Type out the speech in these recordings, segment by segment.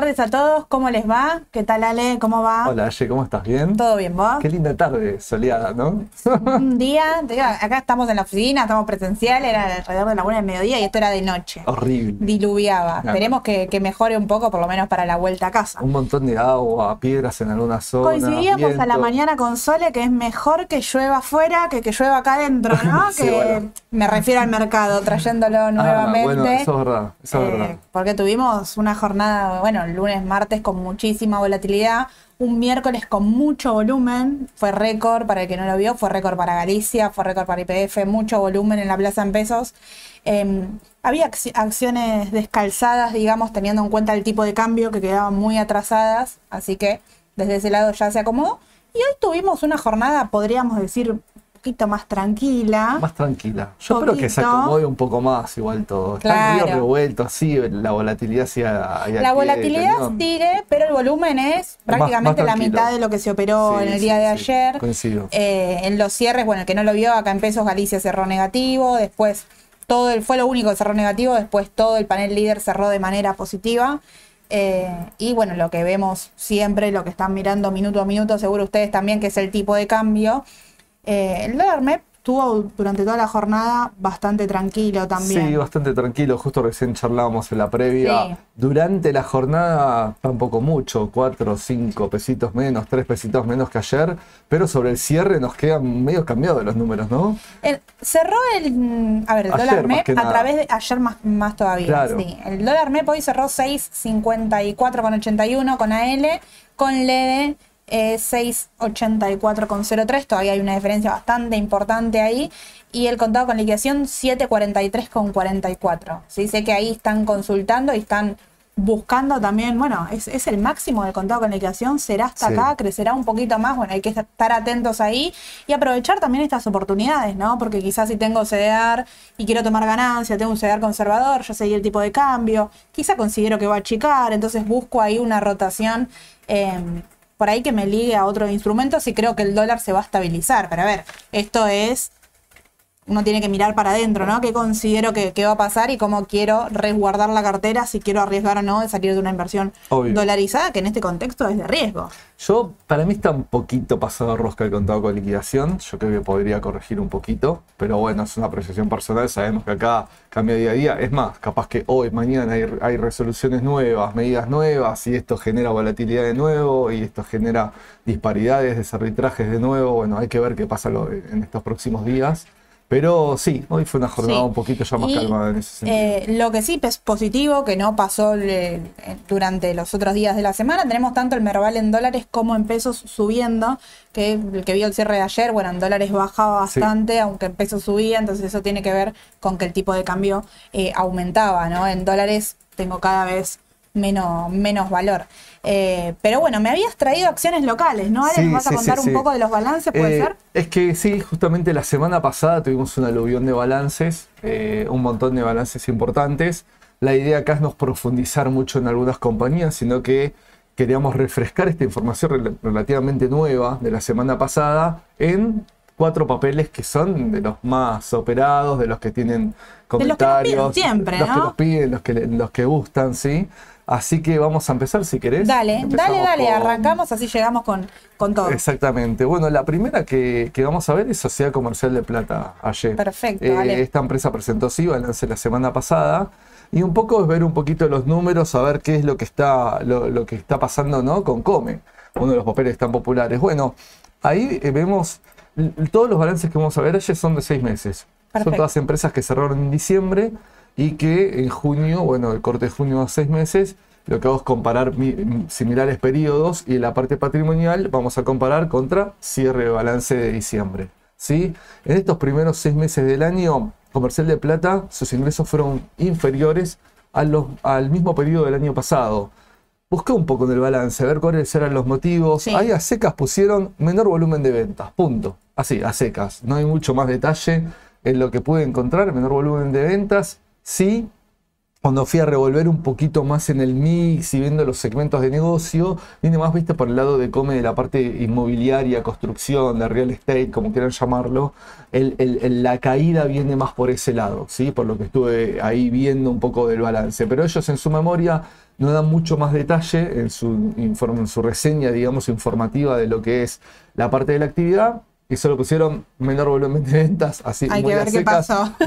buenas tardes a todos. ¿Cómo les va? ¿Qué tal, Ale? ¿Cómo va? Hola, Ale, ¿cómo estás? ¿Bien? ¿Todo bien, vos? Qué linda tarde, soleada, ¿no? Un día, te digo, acá estamos en la oficina, estamos presencial, era alrededor de la una del mediodía y esto era de noche. Horrible. Diluviaba. Claro. Esperemos que, que mejore un poco, por lo menos para la vuelta a casa. Un montón de agua, piedras en algunas zonas. Coincidíamos a la viento. mañana con Sole que es mejor que llueva afuera que que llueva acá adentro, ¿no? Sí, que bueno. me refiero al mercado, trayéndolo Ah, nuevamente. bueno, eso es verdad, eso es Eh, verdad. porque tuvimos una jornada, bueno, lunes, martes con muchísima volatilidad, un miércoles con mucho volumen, fue récord para el que no lo vio, fue récord para Galicia, fue récord para IPF, mucho volumen en la plaza en pesos. Eh, había acci- acciones descalzadas, digamos, teniendo en cuenta el tipo de cambio que quedaban muy atrasadas, así que desde ese lado ya se acomodó. Y hoy tuvimos una jornada, podríamos decir, poquito más tranquila. Más tranquila. Yo creo que se acomode un poco más igual todo. Está el revuelto, así, la volatilidad sí La volatilidad sigue, pero el volumen es prácticamente más la mitad de lo que se operó Sí, en el sí, día de ayer. coincido. Eh, en los cierres, bueno, el que no lo vio, acá en pesos Galicia cerró negativo, después todo el, fue lo único que cerró negativo, después todo el panel líder cerró de manera positiva. Eh, y bueno, lo que vemos siempre, lo que están mirando minuto a minuto, seguro ustedes también, que es el tipo de cambio. Eh, el dólar MEP estuvo durante toda la jornada bastante tranquilo también. Sí, bastante tranquilo. Justo recién charlábamos en la previa. Sí. Durante la jornada tampoco mucho, cuatro, cinco pesitos menos, tres pesitos menos que ayer, pero sobre el cierre nos quedan medio cambiados los números, ¿no? El- cerró el, a ver, el Ayer, dólar MEP a nada. través de ayer más, más todavía. Claro. Sí. El dólar MEP hoy cerró 6.54,81 con AL, con LEDE eh, 6.84,03. Todavía hay una diferencia bastante importante ahí. Y el contado con liquidación 7.43,44. ¿sí? Sé que ahí están consultando y están buscando también, bueno, es, es el máximo del contado con liquidación, será hasta Sí. acá, crecerá un poquito más, bueno, hay que estar atentos ahí y aprovechar también estas oportunidades, ¿no? Porque quizás si tengo CDR y quiero tomar ganancia, tengo un CDR conservador, ya seguí el tipo de cambio, quizá considero que va a achicar, entonces busco ahí una rotación eh, por ahí que me ligue a otros instrumentos y creo que el dólar se va a estabilizar. Pero a ver, esto es uno tiene que mirar para adentro, ¿no? ¿Qué considero que, que va a pasar y cómo quiero resguardar la cartera, si quiero arriesgar o no de salir de una inversión Obvio. dolarizada, que en este contexto es de riesgo. Yo, para mí está un poquito pasado rosca el contado con liquidación. Yo creo que podría corregir un poquito, pero bueno, es una apreciación personal. Sabemos que acá cambia día a día. Es más, capaz que hoy, mañana hay, hay resoluciones nuevas, medidas nuevas, y esto genera volatilidad de nuevo, y esto genera disparidades, desarbitrajes de nuevo. Bueno, hay que ver qué pasa en estos próximos días. Pero sí, hoy fue una jornada Sí. un poquito ya más Y, calmada en ese sentido. eh, lo que sí es positivo, que no pasó eh, durante los otros días de la semana, tenemos tanto el Merval en dólares como en pesos subiendo, que el que vio el cierre de ayer, bueno, en dólares bajaba Sí. bastante, aunque en pesos subía, entonces eso tiene que ver con que el tipo de cambio eh, aumentaba, ¿no? En dólares tengo cada vez menos, menos valor. Eh, pero bueno, me habías traído acciones locales, ¿no? Ale, Sí, ¿Nos vas a contar sí, un poco de los balances, puede Eh, ser? Es que sí, justamente la semana pasada tuvimos un aluvión de balances, eh, un montón de balances importantes. La idea acá es no profundizar mucho en algunas compañías, sino que queríamos refrescar esta información rel- relativamente nueva de la semana pasada en cuatro papeles que son de los más operados, de los que tienen De los que nos piden comentarios, siempre, los que ¿no? nos piden, los que, los que gustan, ¿sí? Así que vamos a empezar si querés. Dale, dale, Empezamos dale, con- arrancamos, así llegamos con, con todo. Exactamente. Bueno, la primera que, que vamos a ver es Sociedad Comercial de Plata ayer. Perfecto, Eh, dale. Esta empresa presentó sí balance la semana pasada. Y un poco es ver un poquito los números, saber qué es lo que está, lo, lo que está pasando ¿no? con Come, uno de los papeles tan populares. Bueno, ahí eh, vemos todos los balances que vamos a ver ayer son de seis meses. Perfecto. Son todas empresas que cerraron en diciembre y que en junio, bueno, el corte de junio a seis meses, lo que vamos a comparar mi- similares periodos y en la parte patrimonial vamos a comparar contra cierre de balance de diciembre. ¿sí? En estos primeros seis meses del año, Comercial de Plata, sus ingresos fueron inferiores a los- al mismo periodo del año pasado. Busqué un poco en el balance, a ver cuáles eran los motivos. Sí. Ahí a secas pusieron menor volumen de ventas, punto. Así, a secas. No hay mucho más detalle en lo que pude encontrar. Menor volumen de ventas, sí. cuando fui a revolver un poquito más en el mix y viendo los segmentos de negocio, viene más vista por el lado de come de la parte inmobiliaria, construcción, de real estate, como quieran llamarlo. la caída viene más por ese lado, ¿sí? por lo que estuve ahí viendo un poco del balance. Pero ellos en su memoria no dan mucho más detalle en su, en su reseña, digamos, informativa de lo que es la parte de la actividad y solo pusieron menor volumen de ventas, así muy,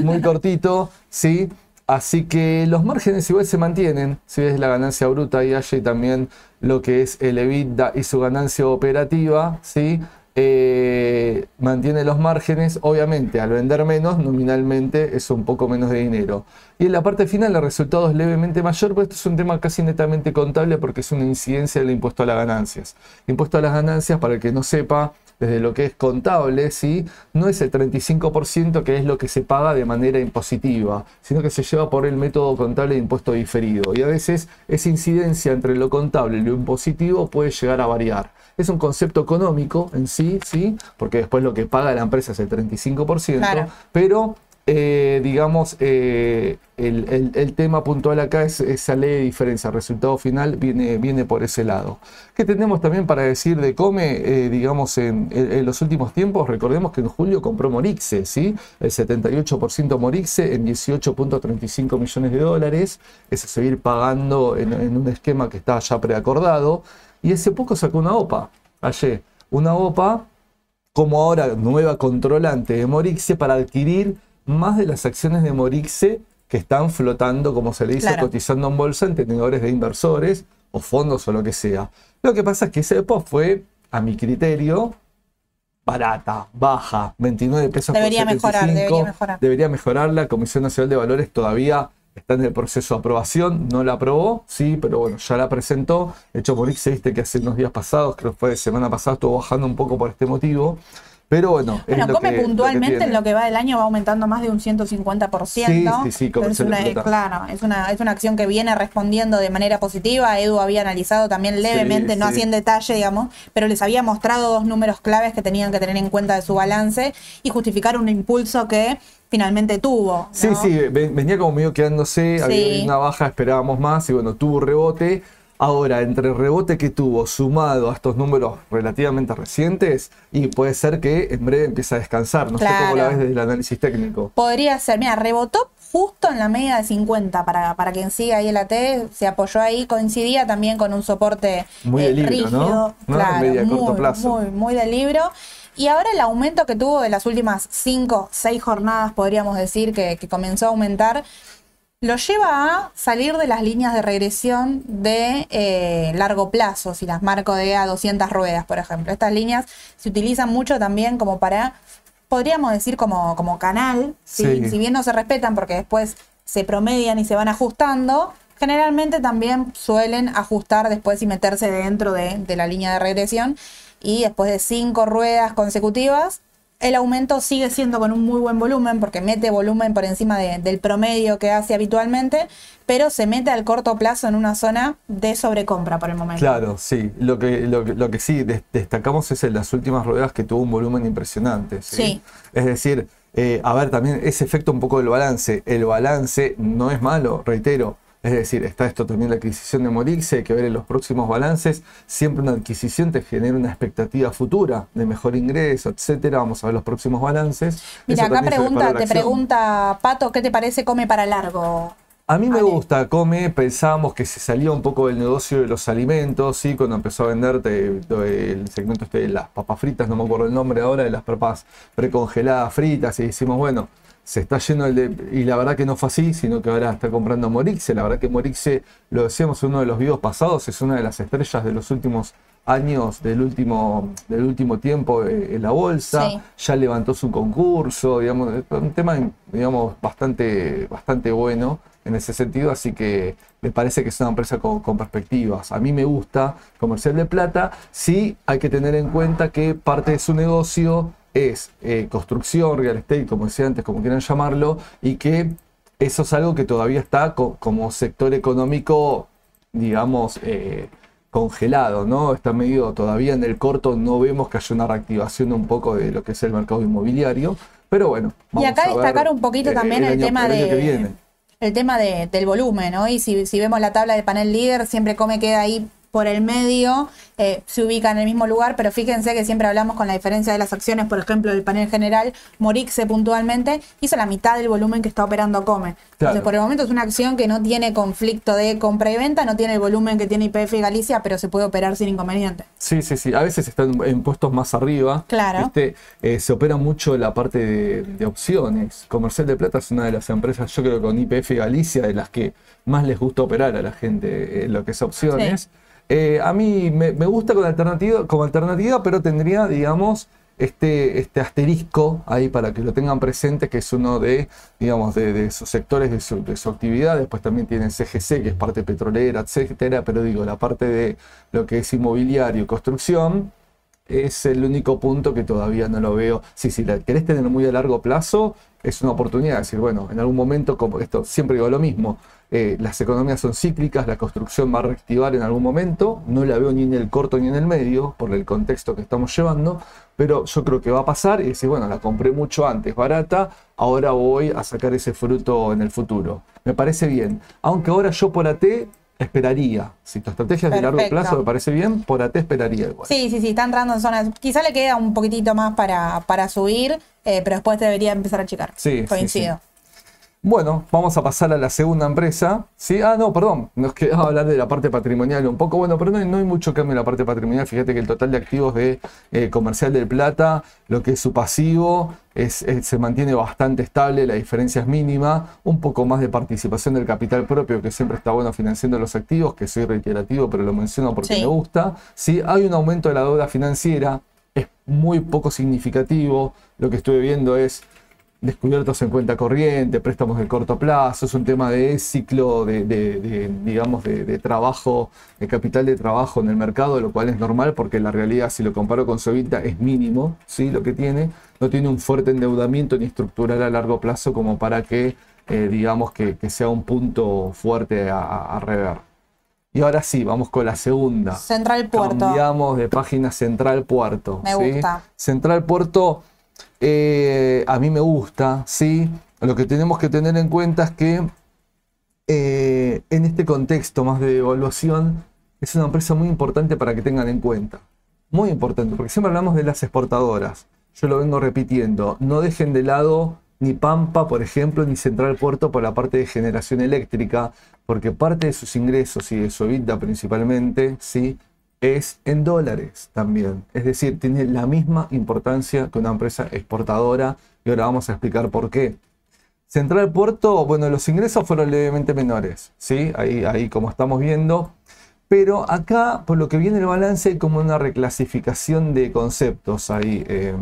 muy cortito, ¿sí? Así que los márgenes igual se mantienen, si ves la ganancia bruta y hay también lo que es el EBITDA y su ganancia operativa, ¿sí? Eh, mantiene los márgenes, obviamente al vender menos, nominalmente es un poco menos de dinero. Y en la parte final el resultado es levemente mayor, pero esto es un tema casi netamente contable porque es una incidencia del impuesto a las ganancias. Impuesto a las ganancias, para el que no sepa, desde lo que es contable, ¿sí? no es el 35% que es lo que se paga de manera impositiva, sino que se lleva por el método contable de impuesto diferido. Y a veces esa incidencia entre lo contable y lo impositivo puede llegar a variar. Es un concepto económico en sí, ¿sí? porque después lo que paga la empresa es el 35%, pero eh, digamos, eh, el, tema puntual acá es esa ley de diferencia. El resultado final viene, viene por ese lado. ¿Qué tenemos también para decir de Come? Eh, digamos, en, los últimos tiempos, recordemos que en julio compró Morixe, ¿sí? El 78% Morixe en 18.35 millones de dólares. Es a seguir pagando en, en un esquema que está ya preacordado. Y hace poco sacó una OPA, ayer. Una OPA como ahora nueva controlante de Morixe para adquirir más de las acciones de Morixe que están flotando, como se le dice, cotizando en bolsa en tenedores de inversores o fondos o lo que sea. Lo que pasa es que ese EPO fue, a mi criterio, barata, baja, 29 pesos debería por 75, mejorar, debería mejorar. Debería mejorar. La Comisión Nacional de Valores todavía está en el proceso de aprobación, no la aprobó, sí, pero bueno, ya la presentó. De hecho, Morixe, viste que hace unos días pasados, creo que fue de semana pasada, estuvo bajando un poco por este motivo. Pero bueno. Bueno, come puntualmente en lo que va del año va aumentando más de un 150%. Sí, sí, sí, es una, claro, es una, es una acción que viene respondiendo de manera positiva. Edu había analizado también levemente, no así en detalle, digamos, pero les había mostrado dos números claves que tenían que tener en cuenta de su balance y justificar un impulso que finalmente tuvo. Sí, sí, venía como medio quedándose, había una baja, esperábamos más y bueno, tuvo rebote Ahora, entre el rebote que tuvo sumado a estos números relativamente recientes, y puede ser que en breve empiece a descansar. No sé cómo la ves desde el análisis técnico. Podría ser, mira, rebotó justo en la media de 50 para, para quien siga ahí el AT, se apoyó ahí, coincidía también con un soporte muy de libro, rígido, ¿no? Claro, media, muy, corto plazo. Muy, muy de libro. Y ahora el aumento que tuvo de las últimas 5, 6 jornadas, podríamos decir, que, que comenzó a aumentar, lo lleva a salir de las líneas de regresión de eh, largo plazo, si las marco de a 200 ruedas, por ejemplo. Estas líneas se utilizan mucho también como para, podríamos decir como, como canal, si bien no se respetan porque después se promedian y se van ajustando, generalmente también suelen ajustar después y meterse dentro de, de la línea de regresión. Y después de cinco ruedas consecutivas el aumento sigue siendo con un muy buen volumen porque mete volumen por encima del promedio que hace habitualmente, pero se mete al corto plazo en una zona de sobrecompra por el momento. Claro, sí. Lo que, lo, que sí destacamos es en las últimas ruedas que tuvo un volumen impresionante. Sí. Es decir, eh, a ver, también ese efecto un poco del balance. El balance no es malo, reitero es decir, está esto también la adquisición de Morixe, hay que ver en los próximos balances. Siempre una adquisición te genera una expectativa futura de mejor ingreso, etcétera. Vamos a ver los próximos balances. Mira, acá pregunta, te pregunta Pato, ¿qué te parece Come para largo? A mí me gusta Come, pensábamos que se salía un poco del negocio de los alimentos, ¿sí? cuando empezó a venderte el segmento este de las papas fritas, no me acuerdo el nombre ahora, de las papas precongeladas fritas, y decimos, bueno, se está yendo el de, y la verdad que no fue así, sino que ahora está comprando Morixe. La verdad que Morixe, lo decíamos en uno de los videos pasados, es una de las estrellas de los últimos años, del último, del último tiempo eh, en la bolsa. Ya levantó su concurso, digamos, un tema, digamos, bastante, bastante bueno en ese sentido, así que me parece que es una empresa con, con, perspectivas. A mí me gusta Comercial de Plata, sí hay que tener en cuenta que parte de su negocio es eh, construcción, real estate, como decía antes, como quieran llamarlo, y que eso es algo que todavía está como sector económico, digamos, eh, congelado, ¿no? Está medio todavía en el corto, no vemos que haya una reactivación un poco de lo que es el mercado inmobiliario, pero bueno. y acá destacar un poquito también el, tema de el tema de- del volumen, ¿no? Y si, si vemos la tabla del panel líder, siempre come queda ahí por el medio, eh, se ubica en el mismo lugar, pero fíjense que siempre hablamos con la diferencia de las acciones, por ejemplo, del panel general, Morixe puntualmente hizo la mitad del volumen que está operando Come. Entonces, por el momento es una acción que no tiene conflicto de compra y venta, no tiene el volumen que tiene IPF y Galicia, pero se puede operar sin inconveniente. Sí, sí, sí. A veces están en puestos más arriba. Claro. ¿viste? Eh, se opera mucho la parte de, de opciones. Comercial de Plata es una de las empresas, yo creo que con IPF Galicia, de las que más les gusta operar a la gente eh, lo que es opciones. Eh, a mí me, gusta como alternativa, pero tendría, digamos, este, este asterisco ahí para que lo tengan presente, que es uno de, digamos, de, de sus sectores de su, de su actividad. Después también tienen CGC, que es parte petrolera, etcétera. Pero digo, la parte de lo que es inmobiliario y construcción, es el único punto que todavía no lo veo. Sí, si la querés tener muy a largo plazo, es una oportunidad. Es decir, bueno, en algún momento, como esto siempre digo lo mismo, eh, las economías son cíclicas, la construcción va a reactivar en algún momento. No la veo ni en el corto ni en el medio, por el contexto que estamos llevando, pero yo creo que va a pasar y decir, bueno, la compré mucho antes, barata, ahora voy a sacar ese fruto en el futuro. Me parece bien. Aunque ahora yo por AT esperaría. Si tu estrategia es de largo plazo me parece bien, por AT esperaría igual. Sí, sí, sí, está entrando en zonas. Quizá le queda un poquitito más para, para subir, eh, pero después debería empezar a achicar. Sí, sí, Coincido. Bueno, vamos a pasar a la segunda empresa. ¿sí? Ah, no, perdón, nos quedaba hablar de la parte patrimonial un poco. Bueno, pero no hay, no hay mucho cambio en la parte patrimonial. Fíjate que el total de activos de eh, Comercial del Plata, lo que es su pasivo, es, es- se mantiene bastante estable, la diferencia es mínima. Un poco más de participación del capital propio, que siempre está bueno financiando los activos, que soy reiterativo, pero lo menciono porque Sí. me gusta. ¿sí? Hay un aumento de la deuda financiera, es muy poco significativo. Lo que estuve viendo es descubiertos en cuenta corriente, préstamos de corto plazo, es un tema de ciclo de, de- de, digamos, de, de trabajo, de capital de trabajo en el mercado, lo cual es normal porque la realidad, si lo comparo con Sovita, es mínimo, ¿sí? Lo que tiene, no tiene un fuerte endeudamiento ni estructural a largo plazo como para que, eh, digamos, que, que sea un punto fuerte a, a- a rever. Y ahora sí, vamos con la segunda. Central Puerto. Cambiamos de página Central Puerto. Me ¿sí? gusta. Central Puerto, eh, a mí me gusta, ¿sí? Lo que tenemos que tener en cuenta es que eh, en este contexto más de evaluación, es una empresa muy importante para que tengan en cuenta. Muy importante, porque siempre hablamos de las exportadoras. Yo lo vengo repitiendo. No dejen de lado ni Pampa, por ejemplo, ni Central Puerto por la parte de generación eléctrica, porque parte de sus ingresos y de su EBITDA principalmente, ¿sí? Es en dólares también. Es decir, tiene la misma importancia que una empresa exportadora y ahora vamos a explicar por qué. Central Puerto, bueno, los ingresos fueron levemente menores, ¿sí? Ahí, ahí como estamos viendo. Pero acá, por lo que viene el balance, hay como una reclasificación de conceptos ahí, eh.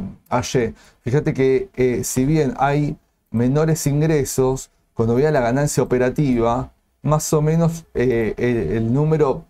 Fíjate que eh, si bien hay menores ingresos, cuando vea la ganancia operativa, más o menos eh, el número,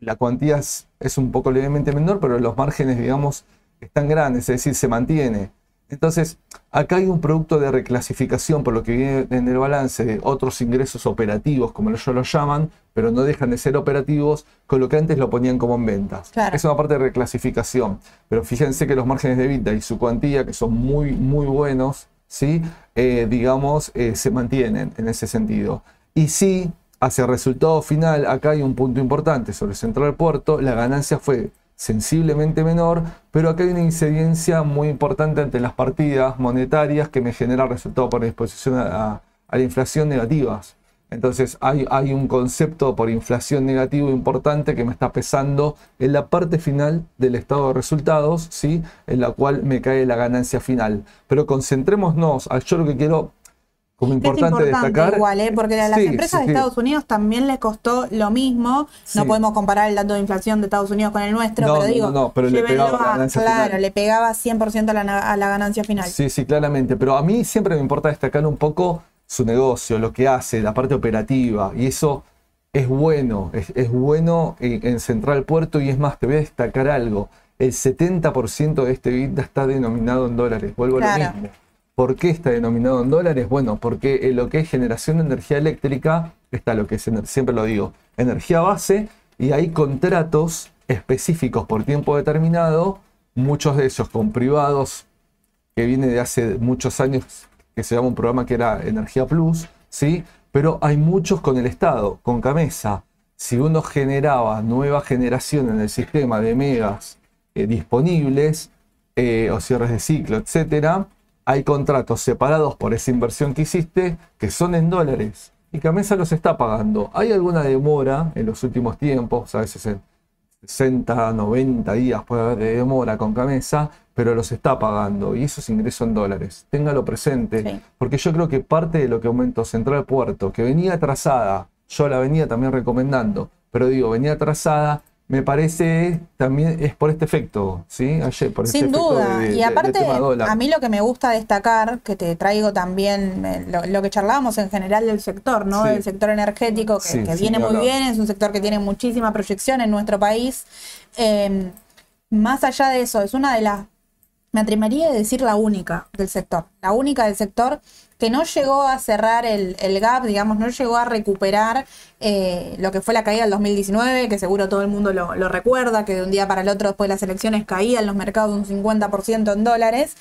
la cuantía es, es un poco levemente menor, pero los márgenes, digamos, están grandes, es decir, se mantiene. Entonces, acá hay un producto de reclasificación, por lo que viene en el balance, de otros ingresos operativos, como ellos lo llaman, pero no dejan de ser operativos, con lo que antes lo ponían como en ventas. Claro. Es una parte de reclasificación. Pero fíjense que los márgenes de vida y su cuantía, que son muy, muy buenos, ¿sí? Eh, digamos, eh, se mantienen en ese sentido. Y sí, hacia el resultado final, acá hay un punto importante sobre Central Puerto, la ganancia fue sensiblemente menor, pero acá hay una incidencia muy importante ante las partidas monetarias que me genera resultado por disposición a, la inflación negativas. Entonces hay, hay un concepto por inflación negativo importante que me está pesando en la parte final del estado de resultados, ¿sí? en la cual me cae la ganancia final. Pero concentrémonos, yo lo que quiero como Es importante, destacar... igual, ¿eh? porque a las Sí, empresas sí, de. Estados Unidos también les costó lo mismo. No podemos comparar el dato de inflación de Estados Unidos con el nuestro, No, pero digo, no, no, pero le pegaba a la a- claro, final. le pegaba 100% a la, a la ganancia final. Sí, sí, claramente. Pero a mí siempre me importa destacar un poco su negocio, lo que hace, la parte operativa. Y eso es bueno, es, es bueno en, en Central Puerto. Y es más, te voy a destacar algo. El 70% de este EBITDA está denominado en dólares. Vuelvo a Claro. lo mismo. ¿Por qué está denominado en dólares? Bueno, porque en lo que es generación de energía eléctrica está lo que es, siempre lo digo, energía base y hay contratos específicos por tiempo determinado, muchos de ellos con privados que viene de hace muchos años, que se llama un programa que era Energía Plus, ¿sí? pero hay muchos con el Estado, con Camesa. Si uno generaba nueva generación en el sistema de megas eh, disponibles, eh, o cierres de ciclo, etcétera, hay contratos separados por esa inversión que hiciste que son en dólares y Camesa los está pagando. Hay alguna demora en los últimos tiempos, a veces en 60, 90 días puede haber de demora con Camesa, pero los está pagando y eso es ingreso en dólares. Téngalo presente, porque yo creo que parte de lo que aumentó Central Puerto, que venía atrasada, yo la venía también recomendando, pero digo, venía atrasada, me parece también es por este efecto, ¿sí? Ayer, por este Sin duda. y aparte, a mí lo que me gusta destacar, que te traigo también eh, lo, que charlábamos en general del sector, ¿no? Del sector energético, que, viene muy bien, es un sector que tiene muchísima proyección en nuestro país. Em, más allá de eso, es una de las, me atrevería a decir la única del sector, la única del sector que no llegó a cerrar el, gap, digamos, no llegó a recuperar eh, lo que fue la caída del 2019, que seguro todo el mundo lo, lo, recuerda, que de un día para el otro después de las elecciones caían los mercados un 50% en dólares.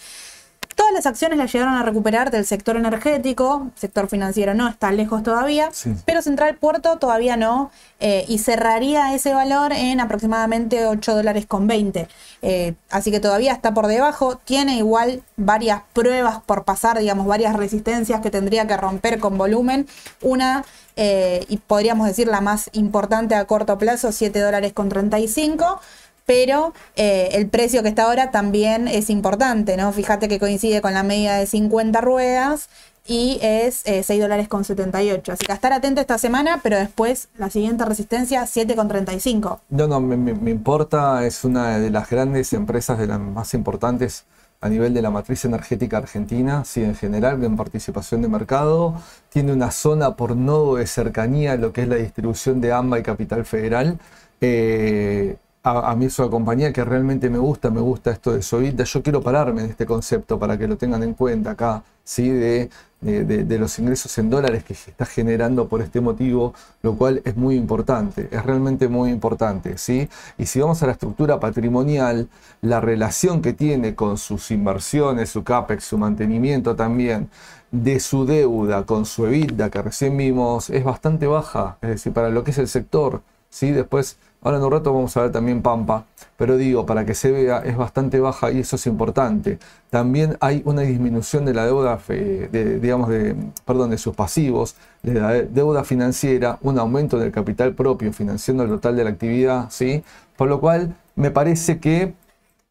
Todas las acciones las llegaron a recuperar del sector energético, sector financiero no, está lejos todavía, pero Central Puerto todavía no, eh, y cerraría ese valor en aproximadamente 8 dólares con 20. Eh, así que todavía está por debajo, tiene igual varias pruebas por pasar, digamos, varias resistencias que tendría que romper con volumen. Una, eh, y podríamos decir la más importante a corto plazo, 7 dólares con 35 pero eh, el precio que está ahora también es importante, ¿no? Fíjate que coincide con la media de 50 ruedas y es eh, 6 dólares con 78. Así que estar atento esta semana, pero después la siguiente resistencia 7 con 35. No, no, me, importa, es una de las grandes empresas, de las más importantes a nivel de la matriz energética argentina, sí, en general, en participación de mercado, tiene una zona por nodo de cercanía a lo que es la distribución de AMBA y Capital Federal. Eh, a, mí es una compañía que realmente me gusta, me gusta esto de Sovita. Yo quiero pararme en este concepto para que lo tengan en cuenta acá, ¿sí? De, de, los ingresos en dólares que se está generando por este motivo, lo cual es muy importante, es realmente muy importante. ¿sí? Y si vamos a la estructura patrimonial, la relación que tiene con sus inversiones, su CAPEX, su mantenimiento también, de su deuda con su EBITDA que recién vimos, es bastante baja, es decir, para lo que es el sector. ¿sí? Después Ahora en un rato vamos a ver también Pampa, pero digo, para que se vea, es bastante baja y eso es importante. También hay una disminución de la deuda, de, digamos, de, perdón, de sus pasivos, de la deuda financiera, un aumento del capital propio financiando el total de la actividad, ¿sí? Por lo cual, me parece que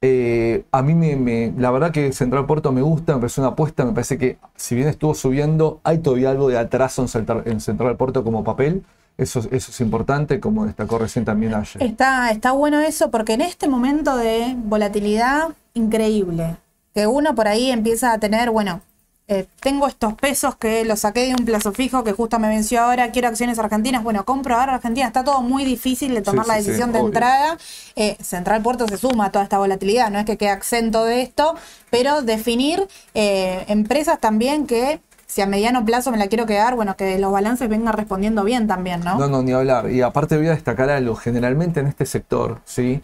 eh, a mí me, la verdad que Central Puerto me gusta, me parece una apuesta, me parece que si bien estuvo subiendo, hay todavía algo de atraso en Central, en Central Puerto como papel. Eso, eso es importante, como destacó recién también ayer. Está, está bueno eso porque en este momento de volatilidad increíble, que uno por ahí empieza a tener, bueno, eh, tengo estos pesos que los saqué de un plazo fijo que justo me venció ahora, quiero acciones argentinas, bueno, compro ahora Argentina, está todo muy difícil de tomar la decisión de entrada. Eh, Central Puerto se suma a toda esta volatilidad, no es que quede exento de esto, pero definir eh, empresas también que si a mediano plazo me la quiero quedar, bueno, que los balances vengan respondiendo bien también, ¿no? No, no, ni hablar. Y aparte voy a destacar algo, generalmente en este sector, ¿sí?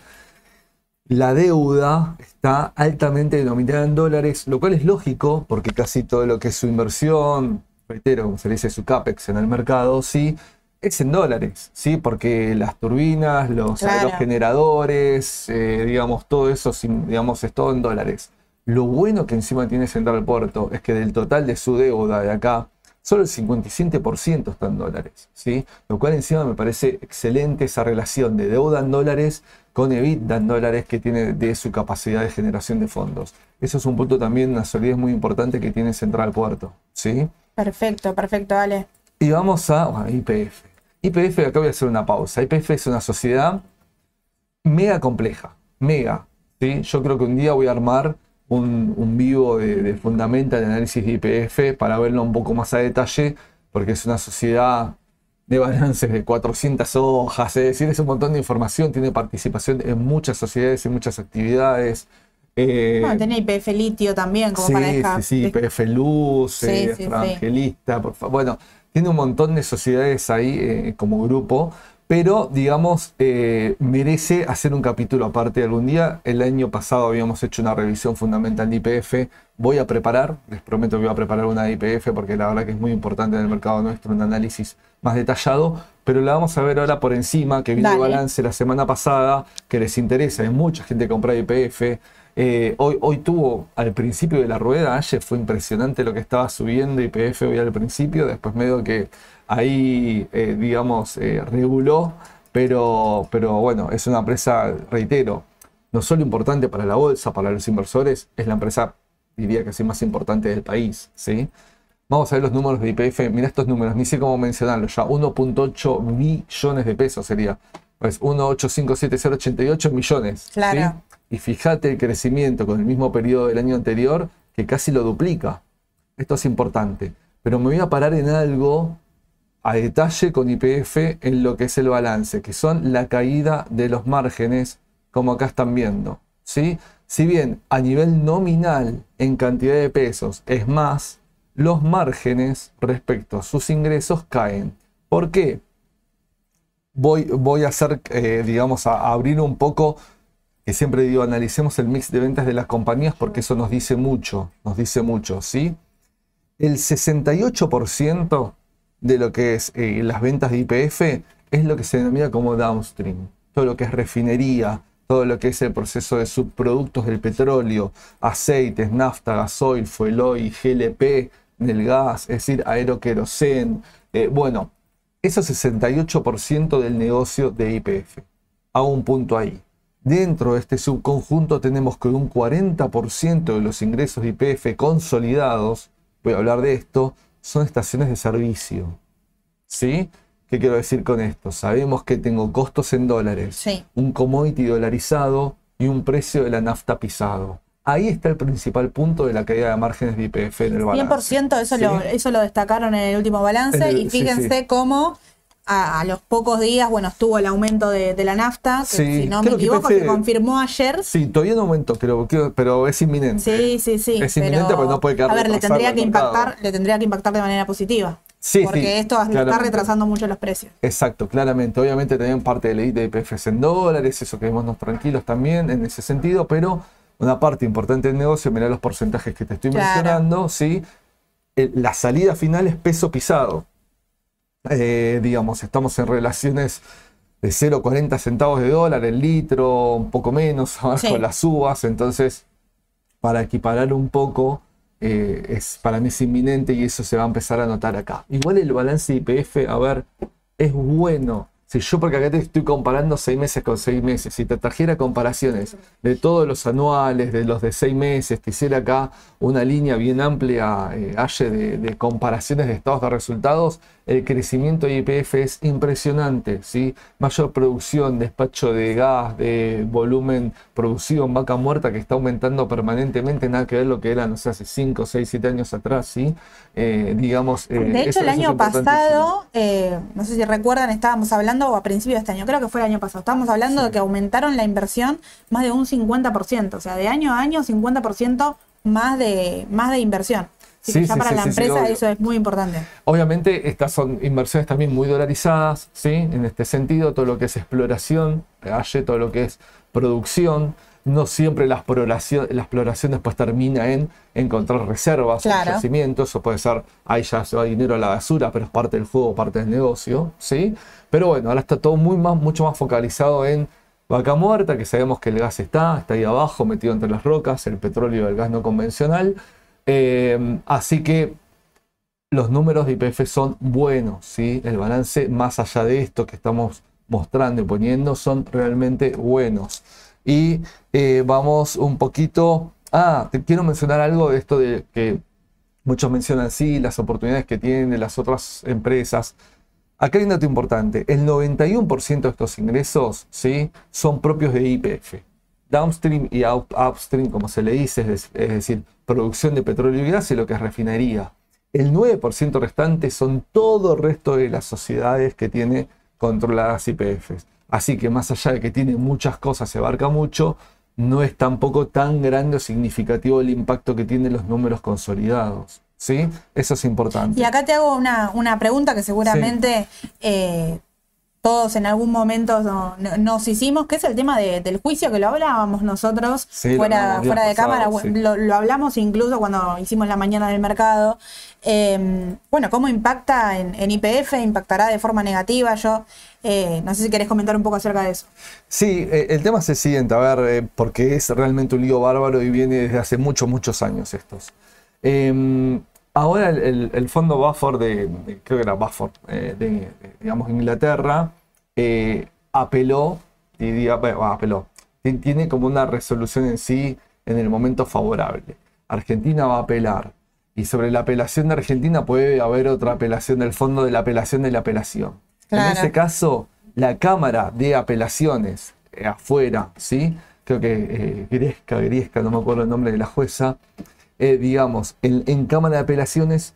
La deuda está altamente denominada en dólares, lo cual es lógico, porque casi todo lo que es su inversión, reitero, como se dice, su CAPEX en el mercado, sí, es en dólares, ¿sí? Porque las turbinas, los aerogeneradores, eh, digamos, todo eso, digamos, es todo en dólares. Lo bueno que encima tiene Central Puerto es que del total de su deuda de acá, solo el 57% está en dólares, ¿sí? Lo cual encima me parece excelente esa relación de deuda en dólares con EBITDA en dólares que tiene de su capacidad de generación de fondos. Eso es un punto también, una solidez muy importante que tiene Central Puerto, ¿sí? Perfecto, perfecto, vale. Y vamos a IPF. IPF, acá voy a hacer una pausa. IPF es una sociedad mega compleja, mega, ¿sí? Yo creo que un día voy a armar un, vivo de, de fundamental análisis de IPF para verlo un poco más a detalle, porque es una sociedad de balances de 400 hojas, es decir, es un montón de información, tiene participación en muchas sociedades, y muchas actividades. Eh, bueno, tiene IPF litio también, como sí, Sí, sí, IPF luz, eh, evangelista, por favor. Bueno, tiene un montón de sociedades ahí eh, como grupo, pero digamos, eh, merece hacer un capítulo aparte algún día. El año pasado habíamos hecho una revisión fundamental de IPF. Voy a preparar, les prometo que voy a preparar una de IPF porque la verdad que es muy importante en el mercado nuestro un análisis más detallado, pero la vamos a ver ahora por encima, que vino el balance la semana pasada, que les interesa, hay mucha gente que compra IPF. Eh, hoy, hoy tuvo al principio de la rueda, ayer fue impresionante lo que estaba subiendo IPF hoy al principio, después medio que ahí, eh, digamos, eh, reguló, pero, pero bueno, es una empresa, reitero, no solo importante para la bolsa, para los inversores, es la empresa, diría que sí, más importante del país, ¿sí? Vamos a ver los números de IPF. Mira estos números, ni sé cómo mencionarlos ya. 1.8 millones de pesos sería. Pues 1.857088 millones. Claro. ¿sí? Y fíjate el crecimiento con el mismo periodo del año anterior, que casi lo duplica. Esto es importante. Pero me voy a parar en algo a detalle con IPF en lo que es el balance, que son la caída de los márgenes, como acá están viendo. ¿sí? Si bien a nivel nominal, en cantidad de pesos, es más, los márgenes respecto a sus ingresos caen. ¿Por qué? Voy, voy a hacer, eh, digamos, a, abrir un poco, que siempre digo, analicemos el mix de ventas de las compañías porque eso nos dice mucho, nos dice mucho, ¿sí? El 68% de lo que es eh, las ventas de IPF es lo que se denomina como downstream. Todo lo que es refinería, todo lo que es el proceso de subproductos del petróleo, aceites, nafta, gasoil, fuel oil, GLP del gas, es decir, aeroquerosén. Eh, bueno, eso es 68% del negocio de IPF. Hago un punto ahí. Dentro de este subconjunto tenemos que un 40% de los ingresos de IPF consolidados, voy a hablar de esto, son estaciones de servicio. ¿Sí? ¿Qué quiero decir con esto? Sabemos que tengo costos en dólares, Sí. un commodity dolarizado y un precio de la nafta pisado. Ahí está el principal punto de la caída de márgenes de IPF en el balance. 100% eso, ¿sí? lo, eso lo destacaron en el último balance el- y fíjense sí. cómo a, a los pocos días, bueno, estuvo el aumento de, de la nafta, que Sí, si no me creo que equivoco, se confirmó ayer. Sí, todavía no aumentó, pero, pero es inminente. Sí, sí, sí. Es inminente, pero no puede quedar A ver, le tendría que mercado. impactar, le tendría que impactar de manera positiva. Sí, porque sí, esto está claramente. retrasando mucho los precios. Exacto, claramente. Obviamente también parte de IPF es en dólares, eso quedémonos tranquilos también en ese sentido, pero una parte importante del negocio, mirá los porcentajes que te estoy Claro. mencionando, ¿sí? La salida final es peso pisado. Eh, digamos, estamos en relaciones de 0,40 centavos de dólar el litro, un poco menos, ahora Sí. con las uvas, entonces para equiparar un poco, eh, es, para mí es inminente y eso se va a empezar a notar acá. Igual el balance de IPF, a ver, es bueno. Si yo porque acá te estoy comparando seis meses con seis meses, si te trajera comparaciones de todos los anuales, de los de seis meses, te hiciera acá una línea bien amplia, eh, Aye, de, de comparaciones de estados de resultados, el crecimiento de IPF es impresionante, ¿sí? Mayor producción, despacho de gas, de volumen producido en vaca muerta que está aumentando permanentemente, nada que ver lo que era, no sé, hace 5, 6, 7 años atrás, ¿sí? Eh, digamos... eh, De hecho, eso- el año pasado, eh, no sé si recuerdan, estábamos hablando, o a principios de este año, creo que fue el año pasado, estábamos hablando de que aumentaron la inversión más de un 50%, o sea, de año a año 50% más de, más de inversión. Así que Sí, ya sí, para sí, la empresa eso es muy importante. Obviamente estas son inversiones también muy dolarizadas, ¿sí? En este sentido, todo lo que es exploración, todo lo que es producción, no siempre la exploración, la exploración después termina en encontrar reservas Claro. o yacimientos, eso puede ser, ahí ya se va dinero a la basura, pero es parte del juego, parte del negocio, ¿sí? Pero bueno, ahora está todo muy más, mucho más focalizado en vaca muerta, que sabemos que el gas está, está ahí abajo, metido entre las rocas, el petróleo y el gas no convencional. Eh, así que los números de IPF son buenos, ¿sí? El balance, más allá de esto que estamos mostrando y poniendo, son realmente buenos. Y eh, vamos un poquito. Ah, te quiero mencionar algo de esto de que muchos mencionan, sí, las oportunidades que tienen las otras empresas. Acá hay un dato importante: el 91% de estos ingresos, ¿sí? Son propios de IPF. Downstream y up- upstream, como se le dice, es, es decir, producción de petróleo y gas y lo que es refinería. El 9% restante son todo el resto de las sociedades que tiene controladas IPFs. Así que más allá de que tiene muchas cosas, se abarca mucho, no es tampoco tan grande o significativo el impacto que tienen los números consolidados. ¿Sí? Eso es importante. Y acá te hago una, una pregunta que seguramente eh, todos en algún momento no- no- nos hicimos, que es el tema de- del juicio que lo hablábamos nosotros Sí, fuera, fuera de cámara, sí. lo, lo hablamos incluso cuando hicimos la mañana del mercado. Eh, bueno, ¿cómo impacta en, IPF? ¿Impactará de forma negativa? Yo eh, no sé si querés comentar un poco acerca de eso. Sí, eh, el tema es el siguiente, a ver, porque es realmente un lío bárbaro y viene desde hace muchos, muchos años estos. Ahora el, el- el fondo Buffer de, de- creo que era Buffer, eh, de, de, digamos, Inglaterra, eh, apeló, y diga, bueno, apeló, Tien- tiene como una resolución en sí en el momento favorable. Argentina va a apelar. Y sobre la apelación de Argentina puede haber otra apelación del fondo de la apelación de la apelación. En ese caso, la Cámara de Apelaciones eh, afuera, ¿sí? Creo que eh, Gresca, Griesca, no me acuerdo el nombre de la jueza, eh, digamos, en, Cámara de Apelaciones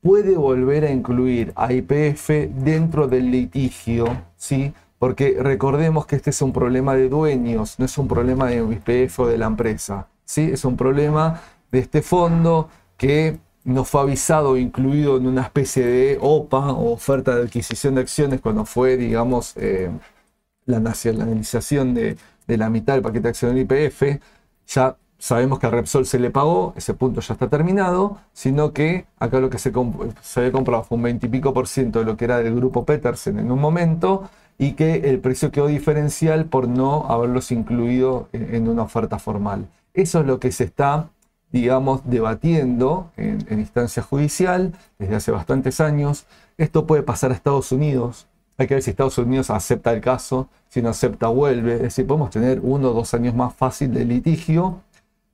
puede volver a incluir a IPF dentro del litigio, ¿sí? Porque recordemos que este es un problema de dueños, no es un problema de IPF o de la empresa, ¿sí? Es un problema de este fondo que no fue avisado incluido en una especie de OPA o oferta de adquisición de acciones cuando fue, digamos, eh, la nacionalización de, de la mitad del paquete de acciones del IPF, ya sabemos que a Repsol se le pagó, ese punto ya está terminado, sino que acá lo que se, se había comprado fue un 20 y pico por ciento de lo que era del grupo Petersen en un momento y que el precio quedó diferencial por no haberlos incluido en, en una oferta formal. Eso es lo que se está, digamos, debatiendo en, en instancia judicial desde hace bastantes años. Esto puede pasar a Estados Unidos, hay que ver si Estados Unidos acepta el caso, si no acepta vuelve. Es decir, podemos tener uno o dos años más fácil de litigio.